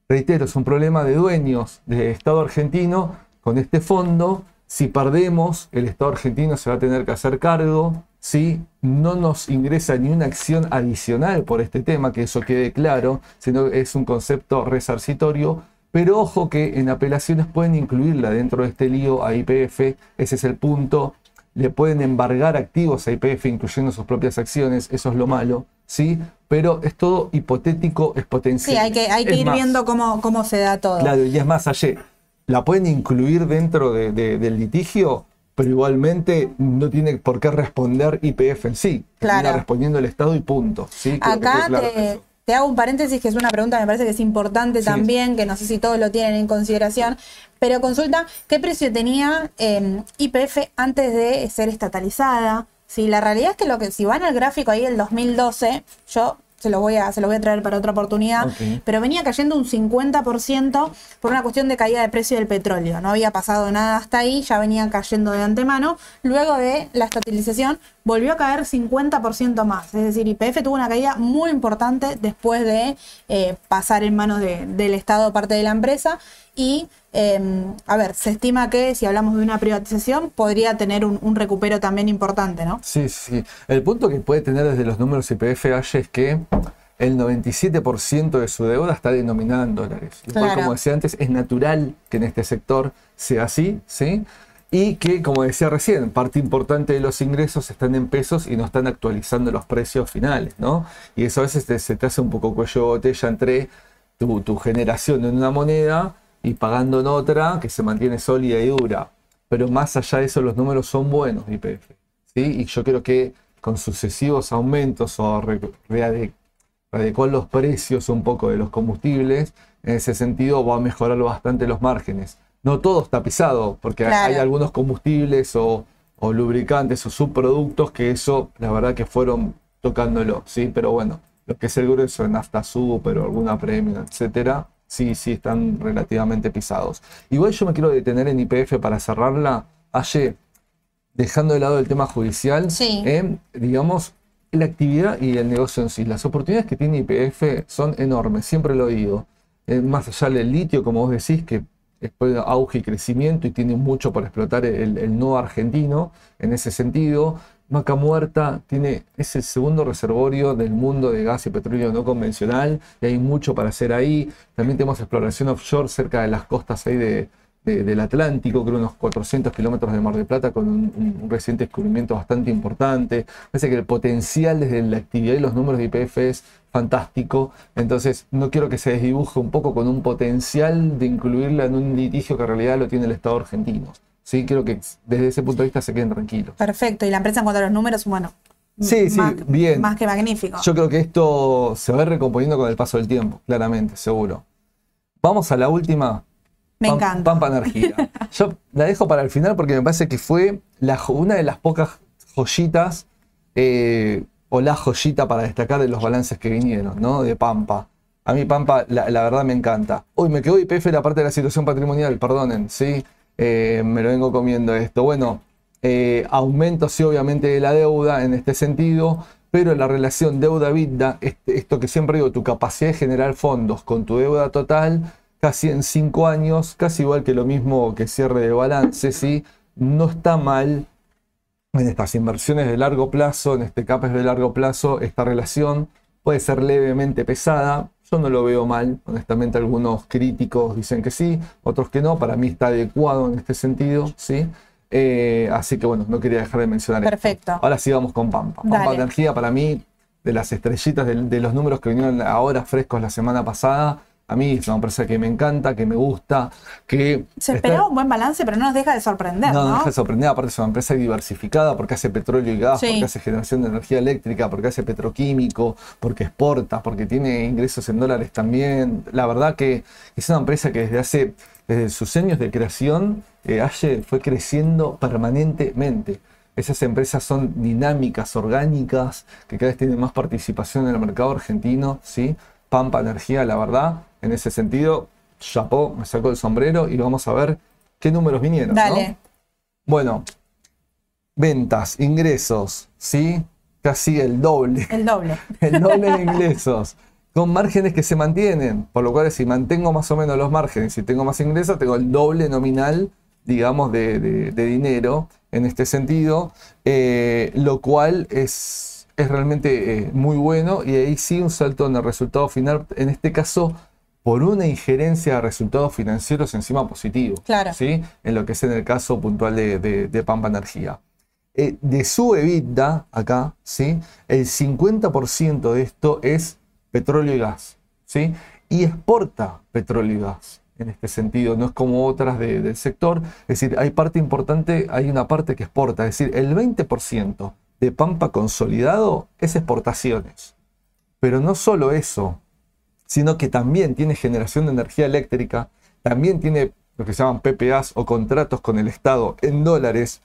Reitero, es un problema de dueños del Estado argentino con este fondo. Si perdemos, el Estado argentino se va a tener que hacer cargo. Si no nos ingresa ni una acción adicional por este tema, que eso quede claro, sino que es un concepto resarcitorio. Pero ojo que en apelaciones pueden incluirla dentro de este lío a IPF. Ese es el punto le pueden embargar activos a IPF incluyendo sus propias acciones, eso es lo malo, ¿sí? Pero es todo hipotético, es potencial. Sí, hay que, hay que Es ir más, viendo cómo, cómo se da todo. Claro, y es más, allá, la pueden incluir dentro de- de- del litigio, pero igualmente no tiene por qué responder IPF en sí. Termina Claro. respondiendo el Estado y punto. ¿sí? Creo Acá claro te, te hago un paréntesis que es una pregunta que me parece que es importante Sí. también, que no sé si todos lo tienen en consideración, pero consulta qué precio tenía eh, IPF antes de ser estatalizada. Sí, la realidad es que lo que si van al gráfico ahí del 2012, yo se lo voy a, se lo voy a traer para otra oportunidad, pero venía cayendo un 50% por una cuestión de caída de precio del petróleo. No había pasado nada hasta ahí, ya venía cayendo de antemano. Luego de la estatilización volvió a caer 50% más. Es decir, IPF tuvo una caída muy importante después de eh, pasar en manos de- del Estado parte de la empresa. Y, eh, a ver, se estima que si hablamos de una privatización podría tener un, un recupero también importante, ¿no? Sí, sí. El punto que puede tener desde los números IPF es que el 97% de su deuda está denominada en dólares. Cual, Claro. como decía antes, es natural que en este sector sea así, ¿sí? Y que, como decía recién, parte importante de los ingresos están en pesos y no están actualizando los precios finales, ¿no? Y eso a veces te- se te hace un poco cuello de botella entre tu, tu generación en una moneda y pagando en otra que se mantiene sólida y dura. Pero más allá de eso, los números son buenos de IPF. ¿sí? Y yo creo que con sucesivos aumentos o re- reade- readecuar los precios un poco de los combustibles, en ese sentido va a mejorar bastante los márgenes. No todo está pisado, porque hay- Claro. hay algunos combustibles o, o lubricantes o subproductos que eso, la verdad que fueron tocándolo, ¿sí? Pero bueno, lo que es el grueso de nafta super o alguna premium, etcétera, sí, sí están relativamente pisados. Igual yo me quiero detener en IPF para cerrarla. Ayer, dejando de lado el tema judicial, Sí. eh, digamos, la actividad y el negocio en sí. Las oportunidades que tiene IPF son enormes, siempre lo digo. Eh, más allá del litio, como vos decís, que después auge y crecimiento y tiene mucho para explotar el, el no argentino en ese sentido. Vaca Muerta tiene, es el segundo reservorio del mundo de gas y petróleo no convencional y hay mucho para hacer ahí. También tenemos exploración offshore cerca de las costas ahí de, de- del Atlántico, creo unos 400 kilómetros de Mar del Plata con un, un reciente descubrimiento bastante importante. Parece que el potencial desde la actividad y los números de IPF es fantástico. Entonces no quiero que se desdibuje un poco con un potencial de incluirla en un litigio que en realidad lo tiene el Estado argentino. Sí, creo que desde ese punto de vista se queden tranquilos. Perfecto. Y la empresa en cuanto a los números, bueno, Sí, sí, más, bien. más que magnífico. Yo creo que esto se va a ir recomponiendo con el paso del tiempo, claramente, seguro. Vamos a la última. Me Pam- encanta. Pampa Energía. Yo la dejo para el final porque me parece que fue la una de las pocas joyitas eh, o la joyita para destacar de los balances que vinieron, ¿no? De Pampa. A mí Pampa, la, la verdad me encanta. Uy, me quedó IPF la parte de la situación patrimonial, perdonen, ¿sí? Eh, me lo vengo comiendo esto. Bueno, eh, aumento sí obviamente de la deuda en este sentido, pero la relación deuda-vida, esto que siempre digo, tu capacidad de generar fondos con tu deuda total, casi en cinco años, casi igual que lo mismo que cierre de balance, ¿sí? No está mal en estas inversiones de largo plazo, en este CAPES de largo plazo, esta relación puede ser levemente pesada. Yo no lo veo mal, honestamente algunos críticos dicen que sí, otros que no, para mí está adecuado en este sentido, ¿sí? Eh, así que bueno, no quería dejar de mencionar esto. Perfecto. Ahora sí vamos con Pampa. Pampa Dale. Energía para mí, de las estrellitas de, de los números que vinieron ahora frescos la semana pasada, a mí es una empresa que me encanta, que me gusta, que... Se está- esperaba un buen balance, pero no nos deja de sorprender, no, ¿no? no deja de sorprender. Aparte, es una empresa diversificada porque hace petróleo y gas, Sí. porque hace generación de energía eléctrica, porque hace petroquímico, porque exporta, porque tiene ingresos en dólares también. La verdad que es una empresa que desde hace, desde sus años de creación, eh, fue creciendo permanentemente. Esas empresas son dinámicas, orgánicas, que cada vez tienen más participación en el mercado argentino, ¿sí? Pampa Energía, la verdad, en ese sentido, chapó, me sacó el sombrero y vamos a ver qué números vinieron. ¿no? Dale. Bueno, ventas, ingresos, ¿sí? Casi el doble, El doble. el doble de ingresos, con márgenes que se mantienen, por lo cual si mantengo más o menos los márgenes y tengo más ingresos, tengo el doble nominal, digamos, de, de- de dinero en este sentido, eh, lo cual es, es realmente eh, muy bueno y ahí sí un salto en el resultado final, en este caso por una injerencia de resultados financieros encima positivo. Claro. ¿sí? En lo que es en el caso puntual de, de- de Pampa Energía. Eh, de su EBITDA, acá, ¿sí? el 50% de esto es petróleo y gas. ¿sí? Y exporta petróleo y gas. En este sentido, no es como otras de- del sector. Es decir, hay parte importante, hay una parte que exporta. Es decir, el 20% de Pampa consolidado es exportaciones. Pero no solo eso, sino que también tiene generación de energía eléctrica, también tiene lo que se llaman PPAs o contratos con el Estado en dólares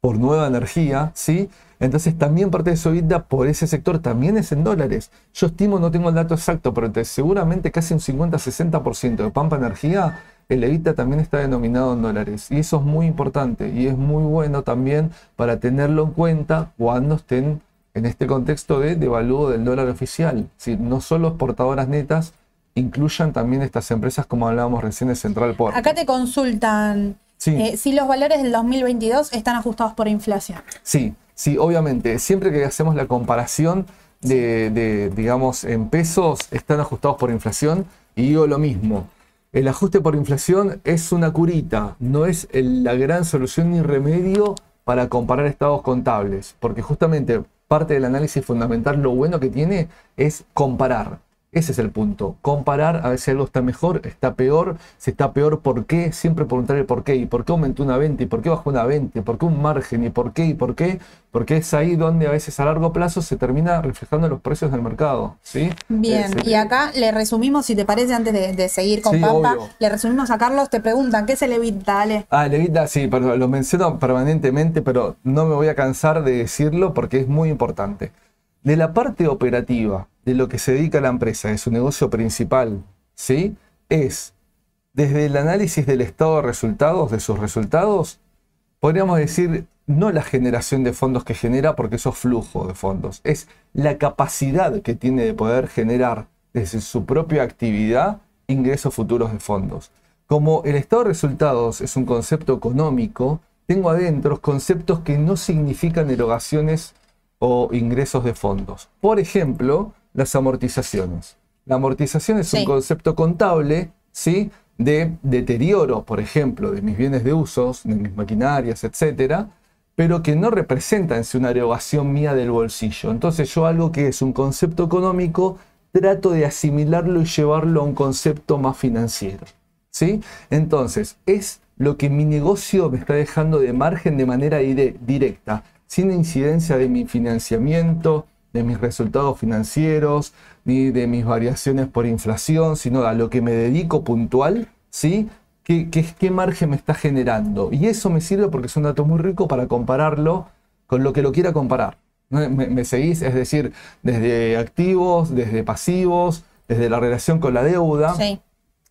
por nueva energía, ¿sí? Entonces también parte de su vida por ese sector también es en dólares. Yo estimo, no tengo el dato exacto, pero te- seguramente casi un 50-60% de Pampa Energía, el EBITDA también está denominado en dólares. Y eso es muy importante y es muy bueno también para tenerlo en cuenta cuando estén en este contexto de devalúo del dólar oficial. Si no solo exportadoras netas, incluyan también estas empresas como hablábamos recién de Central Port. Acá te consultan Sí. eh, si los valores del 2022 están ajustados por inflación. Sí, sí, obviamente. Siempre que hacemos la comparación de, de, digamos, en pesos, están ajustados por inflación. Y digo lo mismo. El ajuste por inflación es una curita, no es la gran solución ni remedio para comparar estados contables. Porque justamente parte del análisis fundamental, lo bueno que tiene es comparar. Ese es el punto. Comparar a ver si algo está mejor, está peor. Si está peor, ¿por qué? Siempre preguntar el por qué. ¿Y por qué aumentó una 20? ¿Y por qué bajó una 20? ¿Por qué un margen? ¿Y por qué? ¿Y por qué? Porque es ahí donde a veces a largo plazo se termina reflejando los precios del mercado. ¿sí? Bien, Es, y acá le resumimos, si te parece, antes de, de seguir con Sí, Pampa, obvio. le resumimos a Carlos, te preguntan, ¿qué se le evita? Ah, el sí, pero lo menciono permanentemente, pero no me voy a cansar de decirlo porque es muy importante. De la parte operativa, de lo que se dedica la empresa, de su negocio principal, ¿sí? Es desde el análisis del estado de resultados, de sus resultados, podríamos decir, no la generación de fondos que genera, porque eso es flujo de fondos, es la capacidad que tiene de poder generar desde su propia actividad ingresos futuros de fondos. Como el estado de resultados es un concepto económico, tengo adentro conceptos que no significan erogaciones o ingresos de fondos. Por ejemplo, las amortizaciones. La amortización es Sí. un concepto contable, ¿sí? De deterioro, por ejemplo, de mis bienes de usos, de mis maquinarias, etcétera, pero que no representa en sí una erogación mía del bolsillo. Entonces yo algo que es un concepto económico, trato de asimilarlo y llevarlo a un concepto más financiero. ¿sí? Entonces, es lo que mi negocio me está dejando de margen de manera dire- directa. sin incidencia de mi financiamiento, de mis resultados financieros, ni de mis variaciones por inflación, sino a lo que me dedico puntual, ¿sí? ¿Qué, qué, qué margen me está generando? Y eso me sirve porque es un dato muy rico para compararlo con lo que lo quiera comparar. ¿Me, me seguís? Es decir, desde activos, desde pasivos, desde la relación con la deuda. Sí.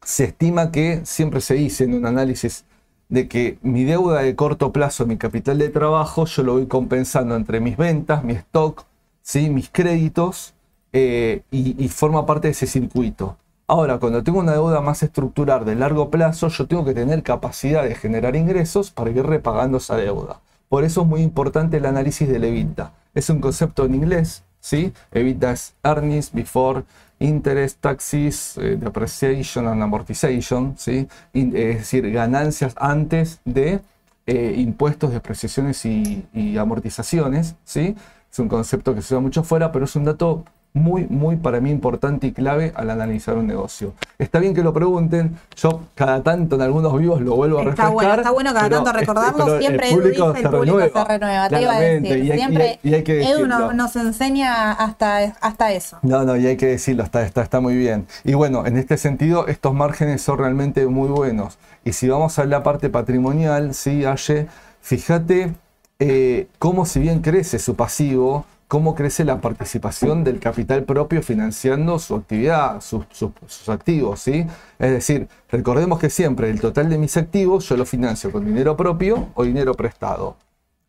Se estima que siempre se dice en un análisis de que mi deuda de corto plazo, mi capital de trabajo, yo lo voy compensando entre mis ventas, mi stock, ¿sí? mis créditos, eh, y, forma parte de ese circuito. Ahora, cuando tengo una deuda más estructural de largo plazo, yo tengo que tener capacidad de generar ingresos para ir repagando esa deuda. Por eso es muy importante el análisis del EBITDA. Es un concepto en inglés, ¿sí? EBITDA es earnings before interest, taxes, eh, depreciation and amortization, ¿sí? Es decir, ganancias antes de eh, impuestos, depreciaciones y, y, amortizaciones, ¿sí? Es un concepto que se usa mucho fuera, pero es un dato muy, muy para mí importante y clave al analizar un negocio. Está bien que lo pregunten, yo cada tanto en algunos vivos lo vuelvo a Está refrescar. bueno, está bueno cada tanto recordarlo, siempre el público dice, se el público renueva, se renueva, te iba a decir, y hay- siempre y hay- y hay que Edu nos enseña hasta, hasta eso. No, no, y hay que decirlo, está, está, está muy bien. Y bueno, en este sentido, estos márgenes son realmente muy buenos. Y si vamos a la parte patrimonial, sí, Aye, fíjate eh, cómo si bien crece su pasivo, cómo crece la participación del capital propio financiando su actividad, sus, sus- sus activos, ¿sí? Es decir, recordemos que siempre el total de mis activos yo lo financio con dinero propio o dinero prestado.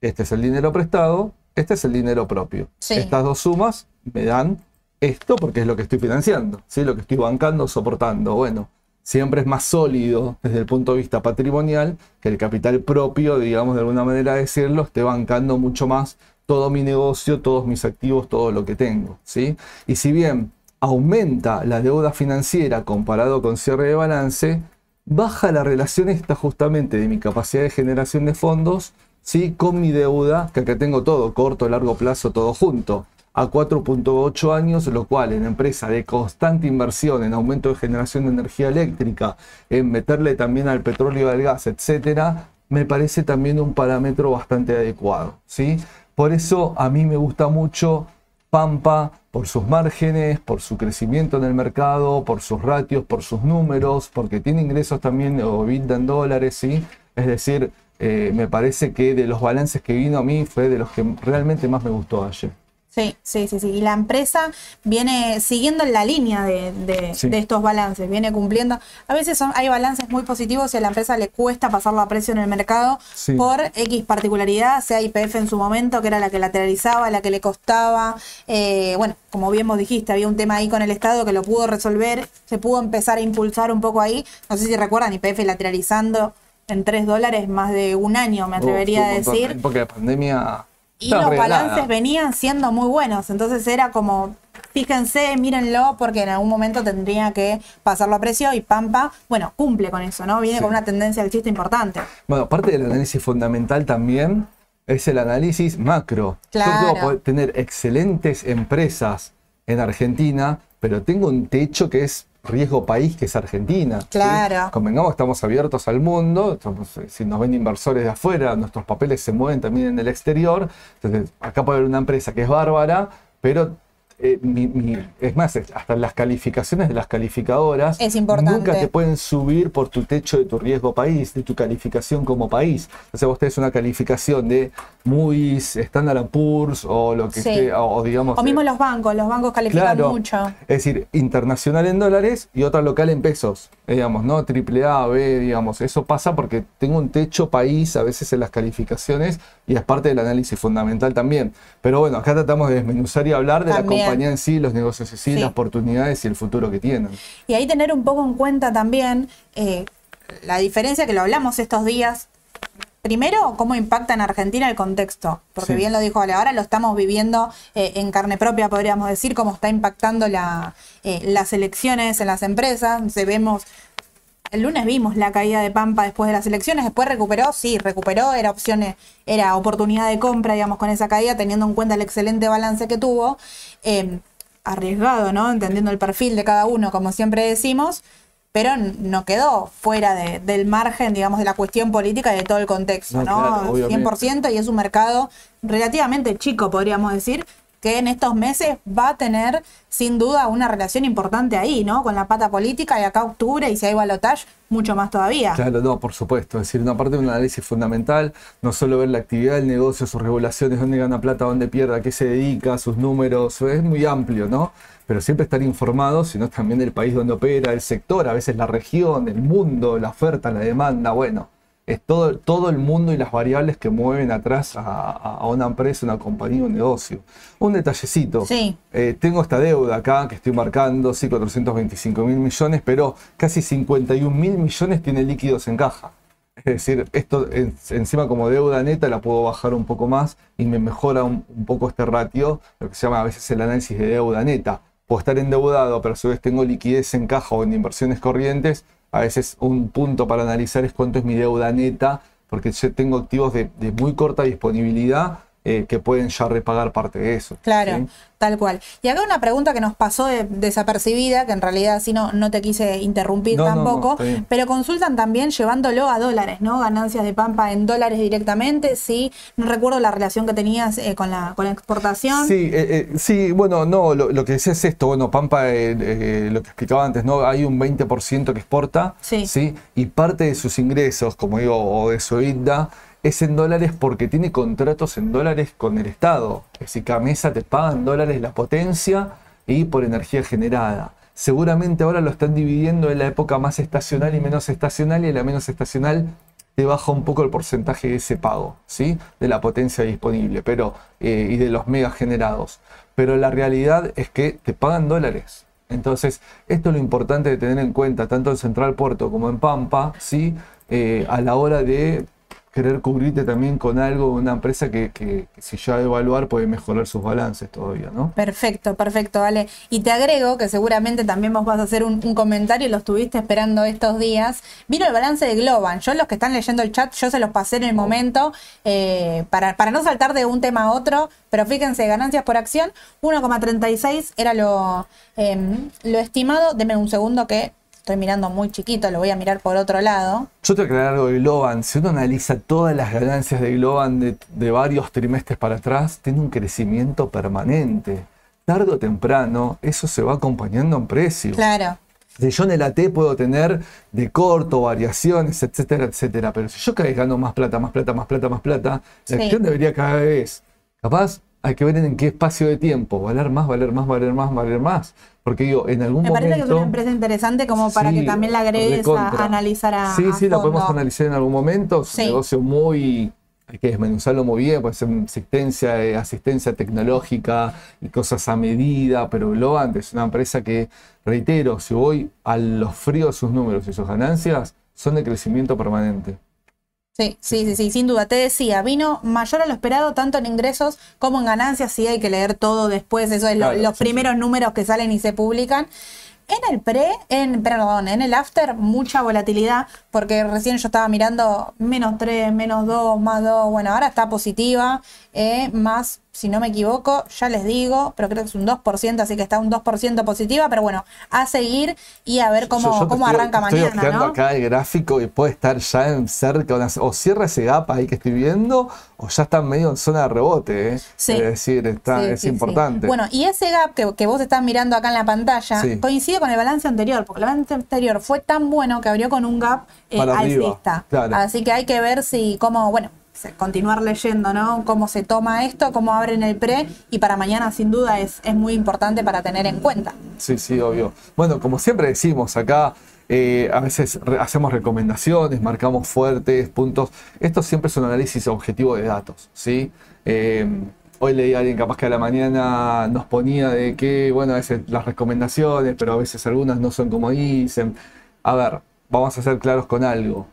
Este es el dinero prestado, este es el dinero propio. Sí. Estas dos sumas me dan esto porque es lo que estoy financiando, ¿sí? lo que estoy bancando, soportando. Bueno, siempre es más sólido desde el punto de vista patrimonial que el capital propio, digamos de alguna manera decirlo, esté bancando mucho más todo mi negocio, todos mis activos, todo lo que tengo. ¿sí? Y si bien aumenta la deuda financiera comparado con cierre de balance, baja la relación esta justamente de mi capacidad de generación de fondos ¿sí? con mi deuda, que acá tengo todo, corto, largo plazo, todo junto, a 4.8 años, lo cual en empresa de constante inversión en aumento de generación de energía eléctrica, en meterle también al petróleo y al gas, etcétera, me parece también un parámetro bastante adecuado. ¿sí? Por eso a mí me gusta mucho Pampa por sus márgenes, por su crecimiento en el mercado, por sus ratios, por sus números, porque tiene ingresos también o EBITDA en dólares, ¿sí? Es decir, eh, me parece que de los balances que vino a mí fue de los que realmente más me gustó ayer. Sí, sí, sí, sí. Y la empresa viene siguiendo en la línea de, de- Sí. de estos balances, viene cumpliendo. A veces son, hay balances muy positivos y a la empresa le cuesta pasarlo a precio en el mercado Sí. por X particularidad, sea IPF en su momento, que era la que lateralizaba, la que le costaba. Eh, bueno, como bien vos dijiste, había un tema ahí con el Estado que lo pudo resolver, se pudo empezar a impulsar un poco ahí. No sé si recuerdan, IPF lateralizando en 3 dólares más de un año, me atrevería Uf, a decir. Época de pandemia. Y los balances venían siendo muy buenos, entonces era como, fíjense, mírenlo, porque en algún momento tendría que pasarlo a precio y Pampa, bueno, cumple con eso, ¿no? Viene Sí. con una tendencia alcista importante. Bueno, parte del análisis fundamental también es el análisis macro. Claro. Yo puedo poder tener excelentes empresas en Argentina, pero tengo un techo que es riesgo país, que es Argentina. ¿sí? Claro. Convengamos, estamos abiertos al mundo, estamos- eh, si nos ven inversores de afuera, nuestros papeles se mueven también en el exterior. Entonces, acá puede haber una empresa que es bárbara, pero eh, mi- mi- es más, hasta las calificaciones de las calificadoras Es importante. nunca te pueden subir por tu techo de tu riesgo país, de tu calificación como país. Entonces vos tenés una calificación de Moody's, Standard Poor's o lo que Sí. sea, o, o digamos... O mismo eh, los bancos, los bancos califican Claro. mucho. Es decir, internacional en dólares y otra local en pesos, eh, digamos, ¿no? Triple A, B, digamos. Eso pasa porque tengo un techo país a veces en las calificaciones y es parte del análisis fundamental también. Pero bueno, acá tratamos de desmenuzar y hablar de También. la compañía en sí, los negocios en sí, Sí. las oportunidades y el futuro que tienen. Y ahí tener un poco en cuenta también eh, la diferencia que lo hablamos estos días. Primero, cómo impacta en Argentina el contexto, porque Sí. bien lo dijo Ale, ahora lo estamos viviendo eh, en carne propia, podríamos decir, cómo está impactando la, eh, las elecciones en las empresas. Se vemos, el lunes vimos la caída de Pampa después de las elecciones, después recuperó, sí, recuperó, era opciones, era oportunidad de compra, digamos, con esa caída, teniendo en cuenta el excelente balance que tuvo. Eh, arriesgado, ¿no? Entendiendo el perfil de cada uno, como siempre decimos. Pero no quedó fuera de- del margen, digamos, de la cuestión política y de todo el contexto, No, ¿no? claro, obviamente. 100% y es un mercado relativamente chico, podríamos decir, que en estos meses va a tener sin duda una relación importante ahí, ¿no? Con la pata política y acá octubre y si hay balotage, mucho más todavía. Claro, no, por supuesto. Es decir, una parte de un análisis fundamental, no solo ver la actividad del negocio, sus regulaciones, dónde gana plata, dónde pierde, a qué se dedica, sus números, es muy amplio, ¿no? Pero siempre estar informado, sino también del país donde opera, el sector, a veces la región, el mundo, la oferta, la demanda, bueno, es todo, todo el mundo y las variables que mueven atrás a una empresa, una compañía, un negocio. Un detallecito. Sí. Eh, tengo esta deuda acá que estoy marcando, sí, 425 mil millones, pero casi 51 mil millones tiene líquidos en caja. Es decir, esto en- encima como deuda neta la puedo bajar un poco más y me mejora un, un poco este ratio, lo que se llama a veces el análisis de deuda neta. Puedo estar endeudado, pero a su vez tengo liquidez en caja o en inversiones corrientes. A veces un punto para analizar es cuánto es mi deuda neta, porque yo tengo activos de, de muy corta disponibilidad eh, que pueden ya repagar parte de eso. Claro, ¿sí? tal cual. Y acá una pregunta que nos pasó de- desapercibida, que en realidad así no, no te quise interrumpir No, no, no, tampoco, pero consultan también llevándolo a dólares, ¿no? Ganancias de Pampa en dólares directamente, sí. No recuerdo la relación que tenías eh, con, la, con la exportación. Sí, eh, eh, sí, bueno, no, lo, lo que decía es esto, bueno, Pampa, eh, lo que explicaba antes, ¿no? Hay un 20% que exporta, Sí. Y parte de sus ingresos, como digo, o de su EBITDA, es en dólares porque tiene contratos en dólares con el Estado. Es decir, Camesa te paga en dólares la potencia y por energía generada. Seguramente ahora lo están dividiendo en la época más estacional y menos estacional, y en la menos estacional te baja un poco el porcentaje de ese pago, ¿sí? De la potencia disponible pero, eh, y de los megas generados. Pero la realidad es que te pagan dólares. Entonces, esto es lo importante de tener en cuenta, tanto en Central Puerto como en Pampa, ¿sí? Eh, a la hora de querer cubrirte también con algo, una empresa que, que- que si ya va a evaluar puede mejorar sus balances todavía, ¿no? Perfecto, perfecto, vale. Y te agrego que seguramente también vos vas a hacer un, un comentario y lo estuviste esperando estos días. Vino el balance de Globan. Yo, los que están leyendo el chat, yo se los pasé en el momento eh, para, para no saltar de un tema a otro. Pero fíjense, ganancias por acción, 1,36 era lo, em, lo estimado. Deme un segundo que estoy mirando muy chiquito, lo voy a mirar por otro lado. Yo te aclarar algo de Globan. Si uno analiza todas las ganancias de Globan de, de varios trimestres para atrás, tiene un crecimiento permanente. Tarde o temprano, eso se va acompañando en precio. Claro. Si yo en el AT puedo tener de corto, variaciones, etcétera, etcétera. Pero si yo cada vez gano más plata, más plata, más plata, más plata, Sí. la acción debería cada vez. Capaz hay que ver en qué espacio de tiempo. Valer más, valer más, valer más, valer más. Porque digo, en algún Me parece que momento. es una empresa interesante como para Sí, que también la agregues a, analizar a Sí, a sí, la podemos analizar en algún momento. Es Sí. un negocio muy. Hay que desmenuzarlo muy bien, puede ser asistencia, eh, asistencia tecnológica y cosas a medida, pero Globant es una empresa que, reitero, si voy a los fríos sus números y sus ganancias, son de crecimiento permanente. Sí, sí, sí, sí, sin duda. Te decía, vino mayor a lo esperado tanto en ingresos como en ganancias. Sí, hay que leer todo después. Eso es lo- Claro, los sí, primeros números que salen y se publican. En el pre, en, perdón, en el after, mucha volatilidad, porque recién yo estaba mirando menos 3, menos 2, más 2, bueno, ahora está positiva, eh, más, si no me equivoco, ya les digo, pero creo que es un 2%, así que está un 2% positiva, pero bueno, a seguir y a ver cómo, Yo- yo te cómo estoy- arranca Estoy mañana, ojeando ¿no? acá el gráfico y puede estar ya en cerca, o cierra ese gap ahí que estoy viendo, o ya está medio en zona de rebote. ¿eh? Sí. Es decir, está, Sí, es sí, importante. Bueno, y ese gap que, que vos estás mirando acá en la pantalla coincide con el balance anterior, porque el balance anterior fue tan bueno que abrió con un gap eh, alcista. claro. Así que hay que ver si, cómo, bueno, continuar leyendo, ¿no? Cómo se toma esto, cómo abren el pre, y para mañana sin duda es, muy importante para tener en cuenta. Sí, sí, obvio. Bueno, como siempre decimos acá, eh, a veces hacemos recomendaciones, marcamos fuertes, puntos. Esto siempre es un análisis objetivo de datos, ¿sí? Eh, hoy leí a alguien capaz que a la mañana nos ponía de que, bueno, a veces las recomendaciones, pero a veces algunas no son como dicen. A ver, vamos a ser claros con algo.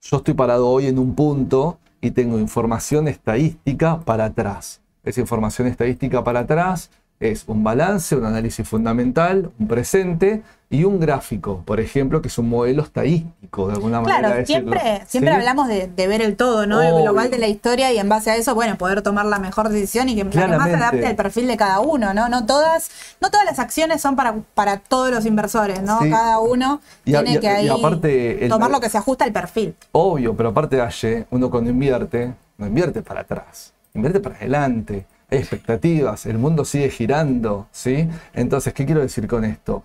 Yo estoy parado hoy en un punto y tengo información estadística para atrás. Esa información estadística para atrás es un balance, un análisis fundamental, un presente y un gráfico, por ejemplo, que es un modelo estadístico de alguna manera. Claro, decirlo. siempre, siempre ¿Sí? hablamos de, de ver el todo, ¿no? El global de la historia y en base a eso, bueno, poder tomar la mejor decisión y que, que más adapte al perfil de cada uno, ¿no? No todas, no todas las acciones son para, para todos los inversores, ¿no? Sí. Cada uno Y a- tiene y que ahí aparte el- tomar lo que se ajusta al perfil. Obvio, pero aparte de Aye, uno cuando invierte, no invierte para atrás, invierte para adelante. Hay expectativas, el mundo sigue girando, ¿sí? Entonces, ¿qué quiero decir con esto?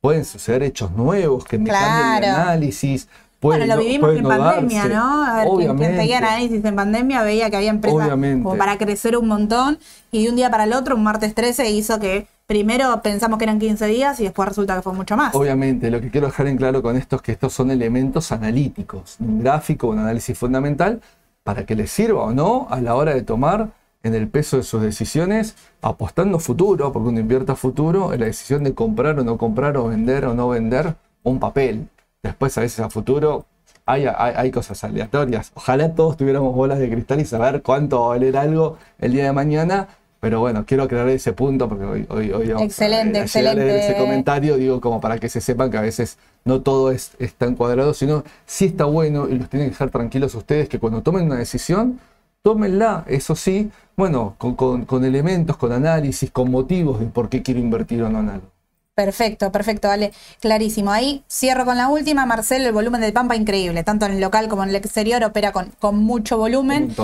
Pueden suceder hechos nuevos que me cambien el Claro. análisis. Bueno, pueden lo no- vivimos en pandemia. ¿no? A ver, quien, quien Obviamente. seguía análisis en pandemia veía que había empresas Obviamente. como para crecer un montón y de un día para el otro, un martes 13, hizo que primero pensamos que eran 15 días y después resulta que fue mucho más. Obviamente, lo que quiero dejar en claro con esto es que estos son elementos analíticos, un gráfico, un análisis fundamental, para que les sirva o no a la hora de tomar en el peso de sus decisiones, apostando futuro, porque uno invierte a futuro en la decisión de comprar o no comprar, o vender o no vender un papel. Después, a veces a futuro, hay, hay, hay cosas aleatorias. Ojalá todos tuviéramos bolas de cristal y saber cuánto va a valer algo el día de mañana. Pero bueno, quiero aclarar ese punto porque hoy, hoy, hoy vamos Excelente, a a leer ese excelente. comentario, digo, como para que se sepan que a veces no todo es, está encuadrado, sino sí está bueno y los tienen que dejar tranquilos ustedes que cuando tomen una decisión, tómenla, eso sí, bueno, con, con- con elementos, con análisis, con motivos de por qué quiero invertir o no en algo. Perfecto, perfecto, vale, clarísimo. Ahí cierro con la última, Marcelo, el volumen del Pampa increíble, tanto en el local como en el exterior, opera con, con mucho volumen.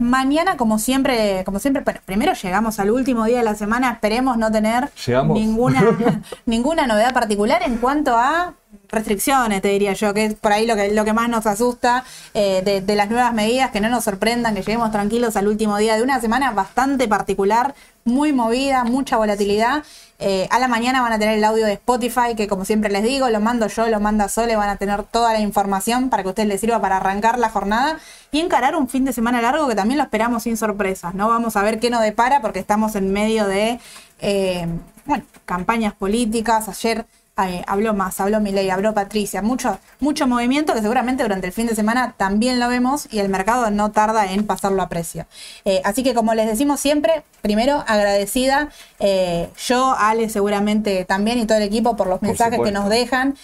Mañana, como siempre, como siempre, bueno, primero llegamos al último día de la semana, esperemos no tener Llegamos. ninguna, ninguna novedad particular en cuanto a restricciones, te diría yo, que es por ahí lo que, lo que más nos asusta eh, de, de las nuevas medidas, que no nos sorprendan, que lleguemos tranquilos al último día de una semana bastante particular, muy movida, mucha volatilidad. Eh, a la mañana van a tener el audio de Spotify, que como siempre les digo, lo mando yo, lo manda Sole, van a tener toda la información para que a ustedes les sirva para arrancar la jornada y encarar un fin de semana largo que también lo esperamos sin sorpresas, ¿no? Vamos a ver qué nos depara porque estamos en medio de, eh, bueno, campañas políticas. Ayer eh, habló más, habló Milei, habló Patricia, mucho, mucho movimiento que seguramente durante el fin de semana también lo vemos y el mercado no tarda en pasarlo a precio. Eh, así que como les decimos siempre, primero agradecida, eh, yo, Ale seguramente también y todo el equipo por los Por mensajes que nos dejan,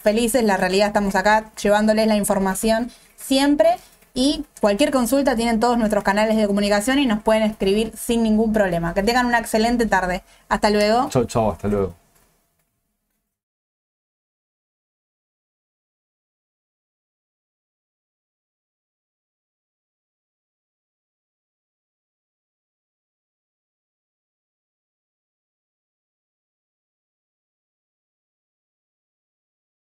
felices, la realidad estamos acá llevándoles la información siempre. Y cualquier consulta tienen todos nuestros canales de comunicación y nos pueden escribir sin ningún problema. Que tengan una excelente tarde. Hasta luego. Chau, chau, hasta luego.